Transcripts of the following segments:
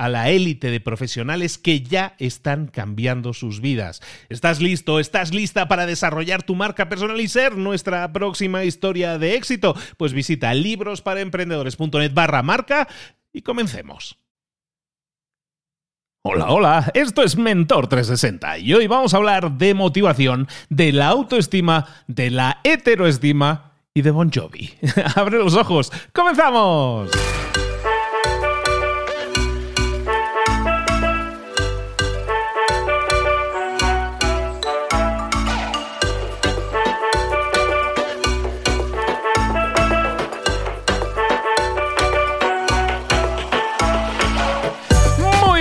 a la élite de profesionales que ya están cambiando sus vidas. ¿Estás listo? ¿Estás lista para desarrollar tu marca personal y ser nuestra próxima historia de éxito? Pues visita librosparaemprendedores.net barra marca y comencemos. Hola, hola, esto es Mentor 360 y hoy vamos a hablar de motivación, de la autoestima, de la heteroestima y de Bon Jovi. Abre los ojos, comenzamos.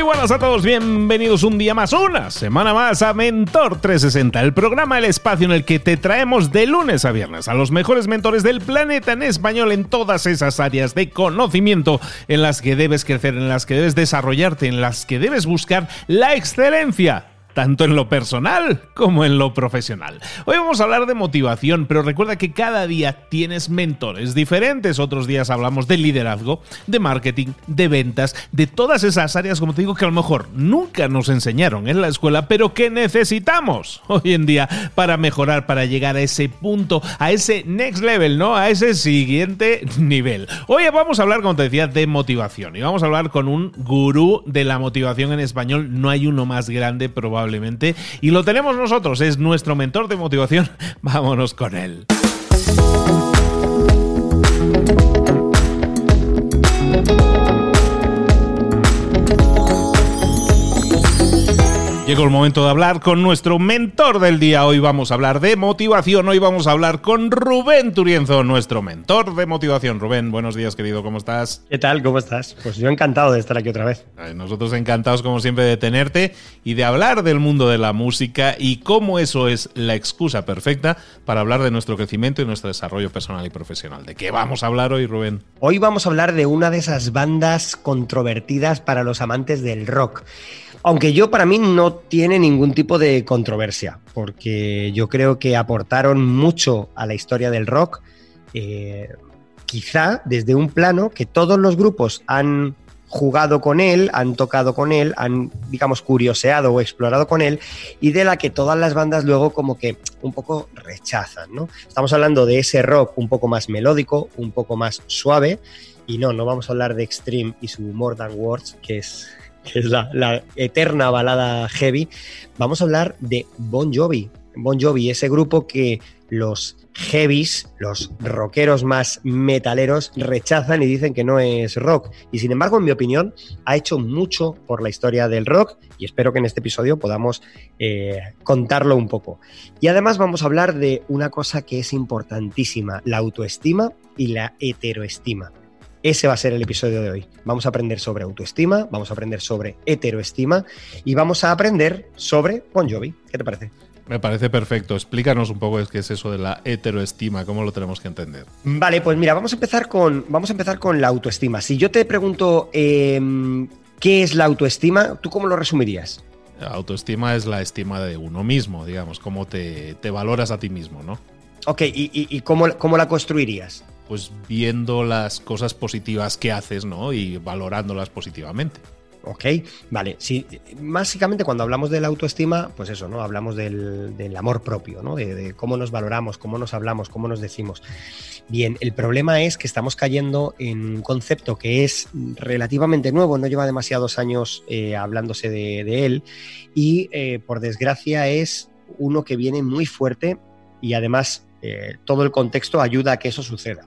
A todos, bienvenidos un día más, una semana más a Mentor 360, el programa El Espacio en el que te traemos de lunes a viernes a los mejores mentores del planeta en español en todas esas áreas de conocimiento en las que debes crecer, en las que debes desarrollarte, en las que debes buscar la excelencia tanto en lo personal como en lo profesional. Hoy vamos a hablar de motivación, pero recuerda que cada día tienes mentores diferentes. Otros días hablamos de liderazgo, de marketing, de ventas, de todas esas áreas, como te digo, que a lo mejor nunca nos enseñaron en la escuela, pero que necesitamos hoy en día para mejorar, para llegar a ese punto, a ese next level, ¿no? A ese siguiente nivel. Hoy vamos a hablar, como te decía, de motivación y vamos a hablar con un gurú de la motivación en español. No hay uno más grande probablemente y lo tenemos nosotros, es nuestro mentor de motivación. Vámonos con él. Llegó el momento de hablar con nuestro mentor del día. Hoy vamos a hablar de motivación. Hoy vamos a hablar con Rubén Turienzo, nuestro mentor de motivación. Rubén, buenos días, querido. ¿Cómo estás? ¿Qué tal? ¿Cómo estás? Pues yo encantado de estar aquí otra vez. Nosotros encantados, como siempre, de tenerte y de hablar del mundo de la música y cómo eso es la excusa perfecta para hablar de nuestro crecimiento y nuestro desarrollo personal y profesional. ¿De qué vamos a hablar hoy, Rubén? Hoy vamos a hablar de una de esas bandas controvertidas para los amantes del rock. Aunque yo para mí no tiene ningún tipo de controversia, porque yo creo que aportaron mucho a la historia del rock, eh, quizá desde un plano que todos los grupos han jugado con él, han tocado con él, han, digamos, curioseado o explorado con él, y de la que todas las bandas luego como que un poco rechazan, ¿no? Estamos hablando de ese rock un poco más melódico, un poco más suave, y no, no vamos a hablar de Extreme y su More Than Words, que es que es la, eterna balada heavy, vamos a hablar de Bon Jovi. Bon Jovi, ese grupo que los heavies, los rockeros más metaleros, rechazan y dicen que no es rock. Y sin embargo, en mi opinión, ha hecho mucho por la historia del rock y espero que en este episodio podamos eh, contarlo un poco. Y además vamos a hablar de una cosa que es importantísima, la autoestima y la heteroestima. Ese va a ser el episodio de hoy. Vamos a aprender sobre autoestima, vamos a aprender sobre heteroestima y vamos a aprender sobre Bon Jovi. ¿Qué te parece? Me parece perfecto. Explícanos un poco qué es eso de la heteroestima, cómo lo tenemos que entender. Vale, pues mira, vamos a empezar con, vamos a empezar con la autoestima. Si yo te pregunto em, qué es la autoestima, ¿tú cómo lo resumirías? La autoestima es la estima de uno mismo, digamos, cómo te, valoras a ti mismo, ¿no? Ok, ¿y, cómo, cómo la construirías? Pues viendo las cosas positivas que haces, ¿no? Y valorándolas positivamente. ¿Ok? Vale, sí, básicamente cuando hablamos de la autoestima, pues eso, ¿no? Hablamos del, amor propio, ¿no? De, cómo nos valoramos, cómo nos hablamos, cómo nos decimos. Bien, el problema es que estamos cayendo en un concepto que es relativamente nuevo, no lleva demasiados años eh, hablándose de, él y eh, por desgracia es uno que viene muy fuerte y además eh, todo el contexto ayuda a que eso suceda.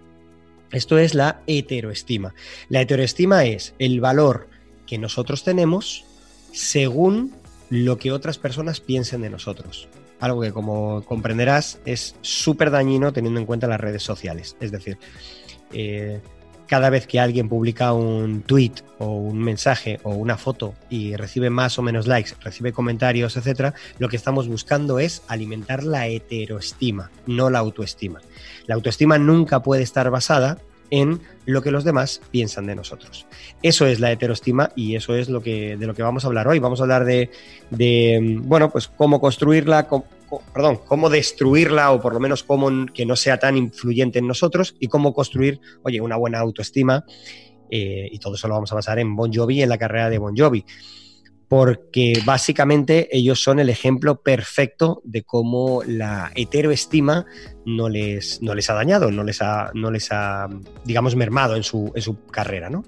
Esto es la heteroestima. La heteroestima es el valor que nosotros tenemos según lo que otras personas piensen de nosotros. Algo que, como comprenderás, es súper dañino teniendo en cuenta las redes sociales. Es decir, eh, cada vez que alguien publica un tweet o un mensaje o una foto y recibe más o menos likes, recibe comentarios, etcétera, lo que estamos buscando es alimentar la heteroestima, no la autoestima. La autoestima nunca puede estar basada en lo que los demás piensan de nosotros. Eso es la heteroestima y eso es lo que, de lo que vamos a hablar hoy. Vamos a hablar de, bueno, pues cómo construirla, perdón, cómo destruirla o por lo menos cómo que no sea tan influyente en nosotros y cómo construir, oye, una buena autoestima. Eh, y todo eso lo vamos a basar en Bon Jovi, en la carrera de Bon Jovi porque básicamente ellos son el ejemplo perfecto de cómo la heteroestima no les, no les ha dañado, no les ha, no les ha digamos, mermado en su, carrera, ¿no?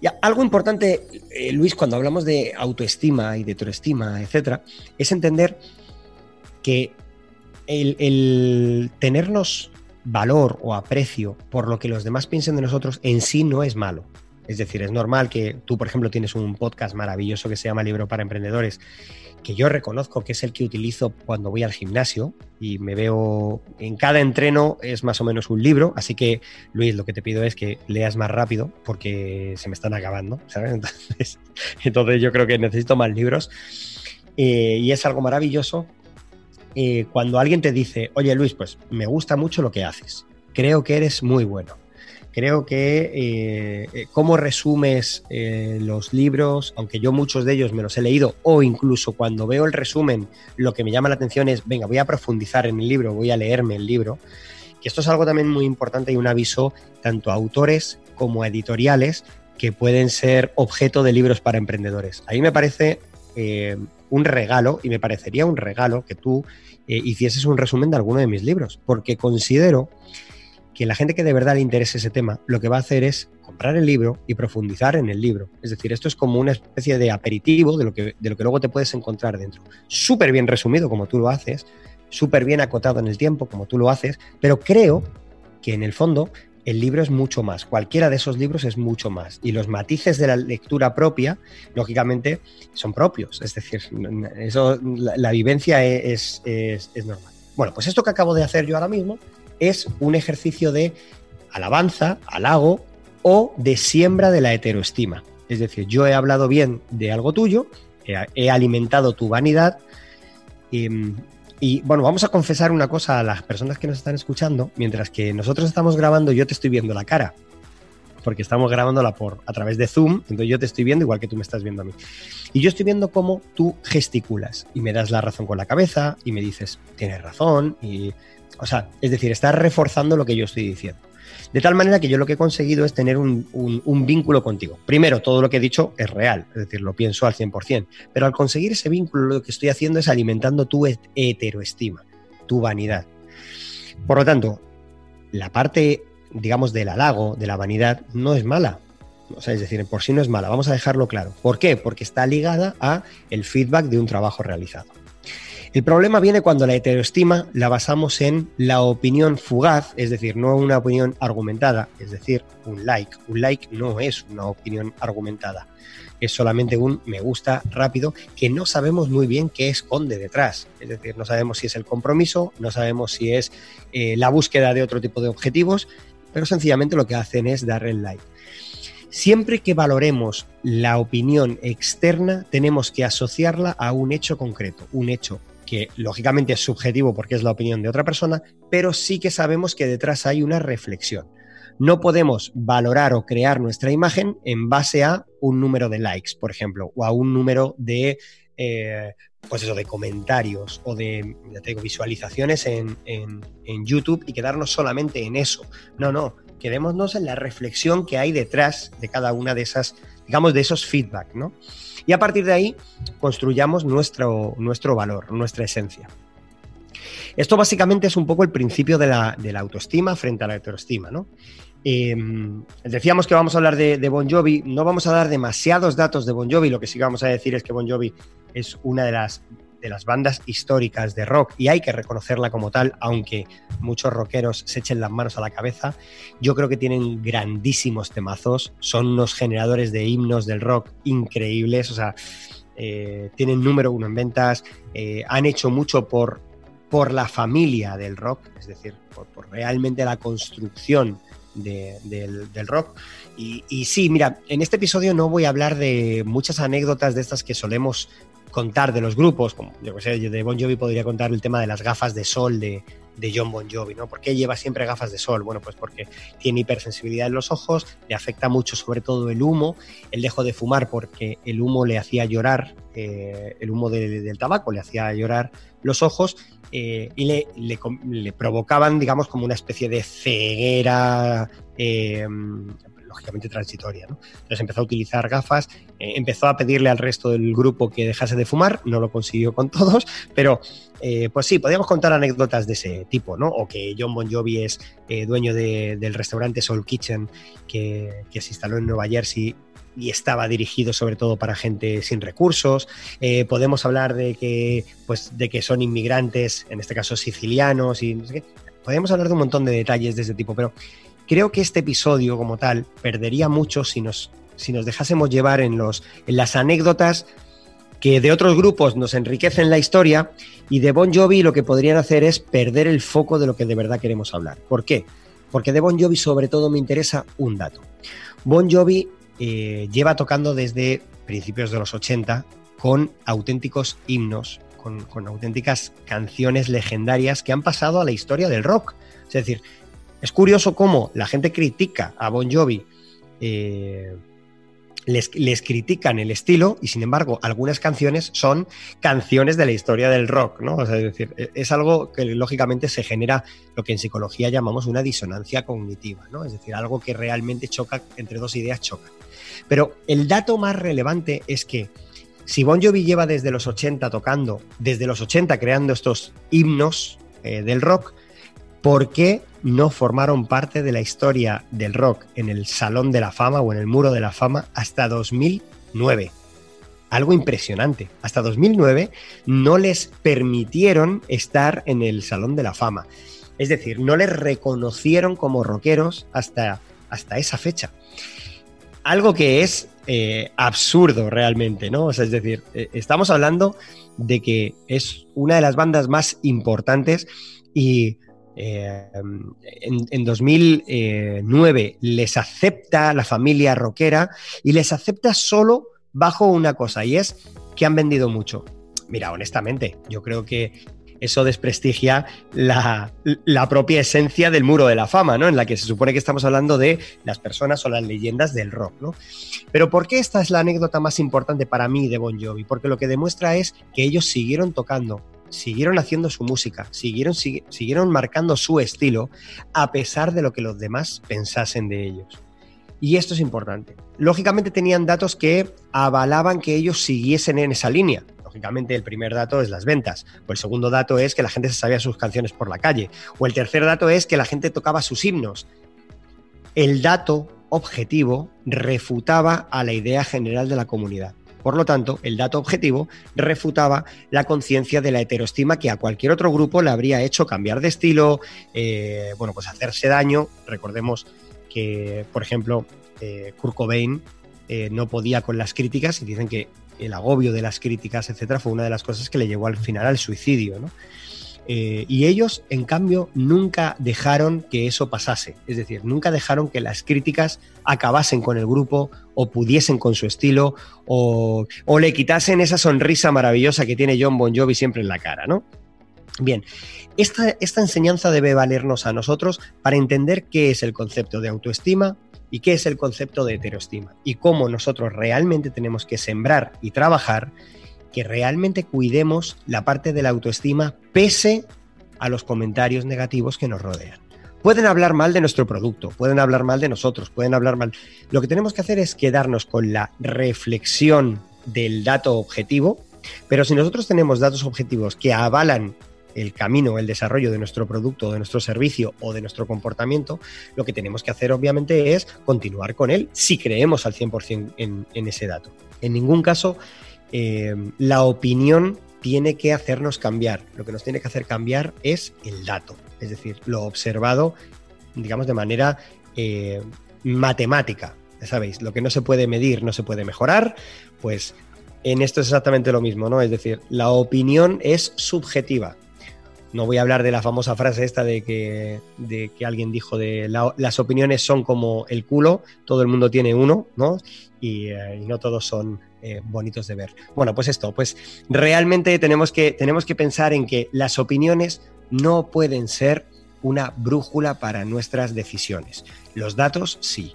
Y algo importante, eh, Luis, cuando hablamos de autoestima y de heteroestima, etcétera, es entender que el tenernos valor o aprecio por lo que los demás piensen de nosotros en sí no es malo. Es decir, es normal que tú, por ejemplo, tienes un podcast maravilloso que se llama Libro para Emprendedores, que yo reconozco que es el que utilizo cuando voy al gimnasio y me veo en cada entreno es más o menos un libro, así que Luis, lo que te pido es que leas más rápido porque se me están acabando, ¿sabes? Entonces, yo creo que necesito más libros. Eh, y es algo maravilloso eh, cuando alguien te dice, oye Luis, pues me gusta mucho lo que haces, creo que eres muy bueno Creo que eh, eh, cómo resumes eh, los libros, aunque yo muchos de ellos me los he leído, o incluso cuando veo el resumen, lo que me llama la atención es, venga, voy a profundizar en el libro, voy a leerme el libro. Que esto es algo también muy importante y un aviso tanto a autores como a editoriales que pueden ser objeto de libros para emprendedores. A mí me parece un regalo y me parecería un regalo que tú hicieses un resumen de alguno de mis libros, porque considero que la gente que de verdad le interese ese tema, lo que va a hacer es comprar el libro y profundizar en el libro. Es decir, esto es como una especie de aperitivo de lo que, de lo que luego te puedes encontrar dentro. Súper bien resumido como tú lo haces, súper bien acotado en el tiempo como tú lo haces, pero creo que en el fondo el libro es mucho más. Cualquiera de esos libros es mucho más. Y los matices de la lectura propia, lógicamente, son propios. Es decir, eso, la, vivencia es, es, es normal. Bueno, pues esto que acabo de hacer yo ahora mismo es un ejercicio de alabanza, halago o de siembra de la heteroestima. Es decir, yo he hablado bien de algo tuyo, he, alimentado tu vanidad em, y, bueno, vamos a confesar una cosa a las personas que nos están escuchando. Mientras que nosotros estamos grabando, yo te estoy viendo la cara, porque estamos grabándola por, a través de Zoom, entonces yo te estoy viendo igual que tú me estás viendo a mí. Y yo estoy viendo cómo tú gesticulas y me das la razón con la cabeza y me dices, tienes razón y o sea, es decir, estás reforzando lo que yo estoy diciendo. De tal manera que yo lo que he conseguido es tener un, vínculo contigo. Primero, todo lo que he dicho es real, es decir, lo pienso al 100%, pero al conseguir ese vínculo lo que estoy haciendo es alimentando tu heteroestima, tu vanidad. Por lo tanto, la parte, digamos, del halago, de la vanidad, no es mala. O sea, es decir, por sí no es mala, vamos a dejarlo claro. ¿Por qué? Porque está ligada a el feedback de un trabajo realizado. El problema viene cuando la heteroestima la basamos en la opinión fugaz, es decir, no una opinión argumentada, es decir, un like. Un like no es una opinión argumentada, es solamente un me gusta rápido que no sabemos muy bien qué esconde detrás. Es decir, no sabemos si es el compromiso, no sabemos si es eh, la búsqueda de otro tipo de objetivos, pero sencillamente lo que hacen es dar el like. Siempre que valoremos la opinión externa, tenemos que asociarla a un hecho concreto, un hecho que lógicamente es subjetivo porque es la opinión de otra persona, pero sí que sabemos que detrás hay una reflexión. No podemos valorar o crear nuestra imagen en base a un número de likes, por ejemplo, o a un número de, eh, pues de comentarios o de visualizaciones en, en YouTube y quedarnos solamente en eso. No, no, quedémonos en la reflexión que hay detrás de cada una de esas, digamos, de esos feedback, ¿no? Y a partir de ahí construyamos nuestro, nuestro valor, nuestra esencia. Esto básicamente es un poco el principio de la, autoestima frente a la heteroestima, ¿no? Em, decíamos que vamos a hablar de, de, Bon Jovi, no vamos a dar demasiados datos de Bon Jovi, lo que sí vamos a decir es que Bon Jovi es una de las de las bandas históricas de rock y hay que reconocerla como tal, aunque muchos rockeros se echen las manos a la cabeza. Yo creo que tienen grandísimos temazos, son unos generadores de himnos del rock increíbles, o sea, eh, tienen número uno en ventas, eh, han hecho mucho por, por la familia del rock, es decir, por, realmente la construcción del, rock. Y, sí, mira, en este episodio no voy a hablar de muchas anécdotas de estas que solemos contar de los grupos, como yo que sé, de Bon Jovi podría contar el tema de las gafas de sol de, John Bon Jovi, ¿no? ¿Por qué lleva siempre gafas de sol? Bueno, pues porque tiene hipersensibilidad en los ojos, le afecta mucho sobre todo el humo, él dejó de fumar porque el humo le hacía llorar, eh, el humo del tabaco le hacía llorar los ojos eh, y le, le, provocaban, digamos, como una especie de ceguera eh, lógicamente transitoria. Entonces empezó a utilizar gafas, eh, empezó a pedirle al resto del grupo que dejase de fumar, no lo consiguió con todos, pero eh, pues sí, podríamos contar anécdotas de ese tipo, ¿no? O que John Bon Jovi es eh, dueño del restaurante Soul Kitchen que, se instaló en Nueva Jersey y estaba dirigido sobre todo para gente sin recursos. podemos hablar de que, pues, de que son inmigrantes, en este caso sicilianos, y no sé qué. Podemos hablar de un montón de detalles de ese tipo, pero Creo que este episodio como tal perdería mucho si nos, si nos dejásemos llevar en, los, en las anécdotas que de otros grupos nos enriquecen la historia y de Bon Jovi lo que podrían hacer es perder el foco de lo que de verdad queremos hablar. ¿Por qué? Porque de Bon Jovi sobre todo me interesa un dato. Bon Jovi eh, lleva tocando desde principios de los 80 con auténticos himnos, con, con auténticas canciones legendarias que han pasado a la historia del rock. Es decir, es curioso cómo la gente critica a Bon Jovi, eh, les, critican el estilo y sin embargo algunas canciones son canciones de la historia del rock, ¿no? es decir, e, es algo que lógicamente se genera lo que en psicología llamamos una disonancia cognitiva, ¿no? Es decir, algo que realmente choca, entre dos ideas choca. Pero el dato más relevante es que si Bon Jovi lleva desde los 80 tocando, desde los 80 creando estos himnos eh, del rock, ¿por qué no formaron parte de la historia del rock en el Salón de la Fama o en el Muro de la Fama hasta 2009? Algo impresionante. Hasta 2009 no les permitieron estar en el Salón de la Fama. Es decir, no les reconocieron como rockeros hasta, hasta esa fecha. Algo que es eh, absurdo realmente, ¿no? es decir, eh, estamos hablando de que es una de las bandas más importantes y eh, en, 2009 les acepta la familia rockera y les acepta solo bajo una cosa y es que han vendido mucho. Mira, honestamente, yo creo que eso desprestigia la, propia esencia del muro de la fama, ¿no? En la que se supone que estamos hablando de las personas o las leyendas del rock, ¿no? Pero ¿por qué esta es la anécdota más importante para mí de Bon Jovi? Porque lo que demuestra es que ellos siguieron tocando siguieron haciendo su música, siguieron, siguieron marcando su estilo a pesar de lo que los demás pensasen de ellos. Y esto es importante. Lógicamente tenían datos que avalaban que ellos siguiesen en esa línea. Lógicamente el primer dato es las ventas, o el segundo dato es que la gente se sabía sus canciones por la calle, o el tercer dato es que la gente tocaba sus himnos. El dato objetivo refutaba a la idea general de la comunidad. Por lo tanto, el dato objetivo refutaba la conciencia de la heteroestima que a cualquier otro grupo le habría hecho cambiar de estilo, eh, bueno, pues hacerse daño. Recordemos que, por ejemplo, eh, Kurt Cobain eh, no podía con las críticas y dicen que el agobio de las críticas, etcétera, fue una de las cosas que le llevó al final al suicidio, Eh, y ellos, en cambio, nunca dejaron que eso pasase. Es decir, nunca dejaron que las críticas acabasen con el grupo o pudiesen con su estilo o, le quitasen esa sonrisa maravillosa que tiene John Bon Jovi siempre en la cara, ¿no? Bien, esta, esta, enseñanza debe valernos a nosotros para entender qué es el concepto de autoestima y qué es el concepto de heteroestima y cómo nosotros realmente tenemos que sembrar y trabajar que realmente cuidemos la parte de la autoestima pese a los comentarios negativos que nos rodean. Pueden hablar mal de nuestro producto, pueden hablar mal de nosotros, pueden hablar mal. Lo que tenemos que hacer es quedarnos con la reflexión del dato objetivo, pero si nosotros tenemos datos objetivos que avalan el camino, el desarrollo de nuestro producto, de nuestro servicio o de nuestro comportamiento, lo que tenemos que hacer obviamente es continuar con él si creemos al 100% en, en ese dato. En ningún caso eh, la opinión tiene que hacernos cambiar. Lo que nos tiene que hacer cambiar es el dato, es decir, lo observado, digamos, de manera eh, matemática. Ya sabéis, lo que no se puede medir no se puede mejorar, pues en esto es exactamente lo mismo, ¿no? Es decir, la opinión es subjetiva. No voy a hablar de la famosa frase esta de que, de que alguien dijo de las opiniones son como el culo, todo el mundo tiene uno, ¿no? Y, eh, y no todos son eh, bonitos de ver. Bueno, pues esto, pues realmente tenemos que, tenemos que pensar en que las opiniones no pueden ser una brújula para nuestras decisiones. Los datos sí.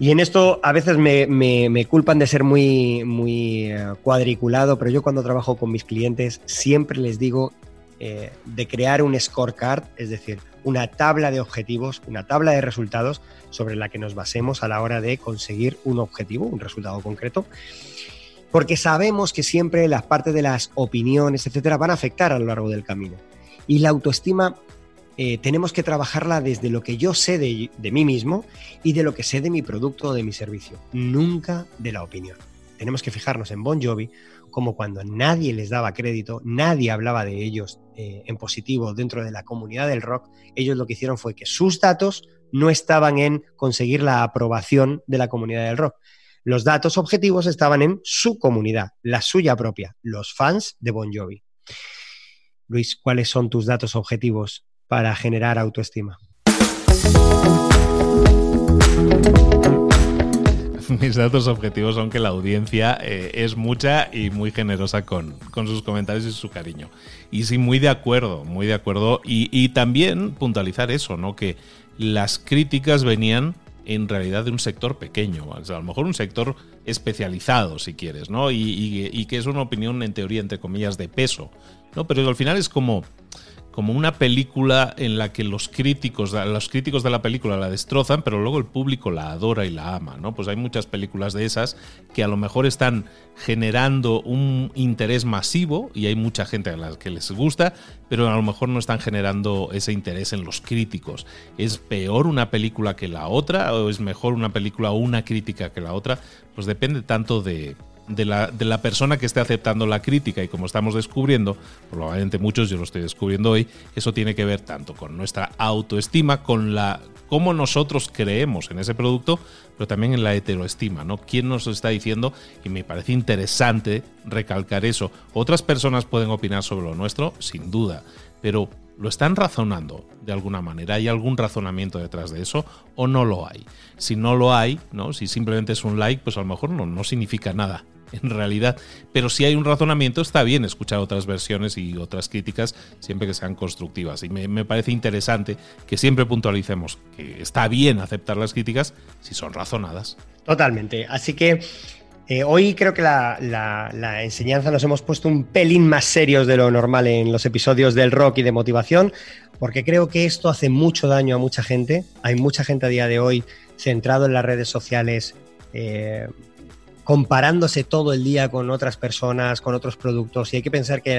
Y en esto a veces me, culpan de ser muy, muy eh, cuadriculado, pero yo cuando trabajo con mis clientes siempre les digo eh, de crear un scorecard, es decir, una tabla de objetivos, una tabla de resultados sobre la que nos basemos a la hora de conseguir un objetivo, un resultado concreto. Porque sabemos que siempre las partes de las opiniones, etcétera, van a afectar a lo largo del camino. Y la autoestima eh, tenemos que trabajarla desde lo que yo sé de, de mí mismo y de lo que sé de mi producto o de mi servicio, nunca de la opinión. Tenemos que fijarnos en Bon Jovi como cuando nadie les daba crédito, nadie hablaba de ellos eh, en positivo dentro de la comunidad del rock, ellos lo que hicieron fue que sus datos no estaban en conseguir la aprobación de la comunidad del rock. Los datos objetivos estaban en su comunidad, la suya propia, los fans de Bon Jovi. Luis, ¿cuáles son tus datos objetivos para generar autoestima? mis datos objetivos son que la audiencia eh, es mucha y muy generosa con, sus comentarios y su cariño. Y sí, muy de acuerdo, muy de acuerdo. Y, también puntualizar eso, ¿no? Que las críticas venían en realidad de un sector pequeño, a lo mejor un sector especializado, si quieres, ¿no? Y, y, que es una opinión, en teoría, entre comillas, de peso, ¿no? Pero al final es como como una película en la que los críticos, los críticos de la película la destrozan, pero luego el público la adora y la ama, ¿no? Pues hay muchas películas de esas que a lo mejor están generando un interés masivo y hay mucha gente a la que les gusta, pero a lo mejor no están generando ese interés en los críticos. ¿Es peor una película que la otra o es mejor una película o una crítica que la otra? Pues depende tanto de de la, de la, persona que esté aceptando la crítica y como estamos descubriendo, probablemente muchos, yo lo estoy descubriendo hoy, eso tiene que ver tanto con nuestra autoestima, con la cómo nosotros creemos en ese producto, pero también en la heteroestima, ¿no? ¿Quién nos está diciendo? Y me parece interesante recalcar eso. Otras personas pueden opinar sobre lo nuestro, sin duda, pero ¿Lo están razonando de alguna manera? ¿Hay algún razonamiento detrás de eso o no lo hay? Si no lo hay, ¿no? si simplemente es un like, pues a lo mejor no, no significa nada en realidad. Pero si hay un razonamiento, está bien escuchar otras versiones y otras críticas, siempre que sean constructivas. Y me, parece interesante que siempre puntualicemos que está bien aceptar las críticas si son razonadas. Totalmente. Así que eh, hoy creo que la, enseñanza nos hemos puesto un pelín más serios de lo normal en los episodios del rock y de motivación, porque creo que esto hace mucho daño a mucha gente. Hay mucha gente a día de hoy centrado en las redes sociales. Eh, comparándose todo el día con otras personas, con otros productos. Y hay que pensar que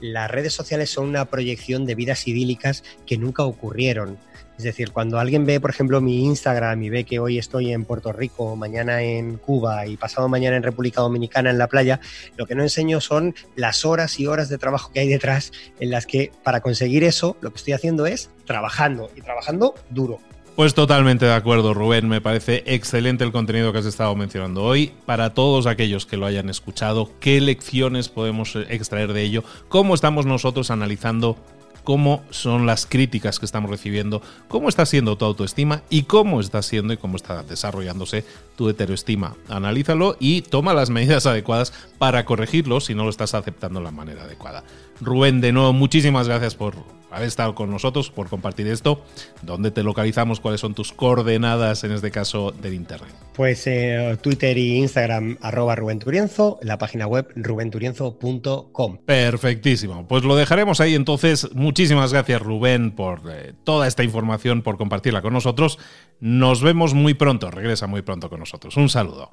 las redes sociales son una proyección de vidas idílicas que nunca ocurrieron. Es decir, cuando alguien ve, por ejemplo, mi Instagram y ve que hoy estoy en Puerto Rico, mañana en Cuba y pasado mañana en República Dominicana en la playa, lo que no enseño son las horas y horas de trabajo que hay detrás en las que para conseguir eso lo que estoy haciendo es trabajando y trabajando duro Pues totalmente de acuerdo, Rubén. Me parece excelente el contenido que has estado mencionando hoy. Para todos aquellos que lo hayan escuchado, ¿qué lecciones podemos extraer de ello? ¿Cómo estamos nosotros analizando cómo son las críticas que estamos recibiendo, cómo está siendo tu autoestima y cómo está siendo y cómo está desarrollándose tu heteroestima. Analízalo y toma las medidas adecuadas para corregirlo si no lo estás aceptando de la manera adecuada. Rubén, de nuevo, muchísimas gracias por haber estado con nosotros, por compartir esto. ¿Dónde te localizamos? ¿Cuáles son tus coordenadas, en este caso, del Internet? Pues eh, Twitter y Instagram, arroba Rubén Turienzo, la página web rubenturienzo.com. Perfectísimo. Pues lo dejaremos ahí entonces. Muchísimas gracias, Rubén, por eh, toda esta información, por compartirla con nosotros. Nos vemos muy pronto. Regresa muy pronto con nosotros. Un saludo.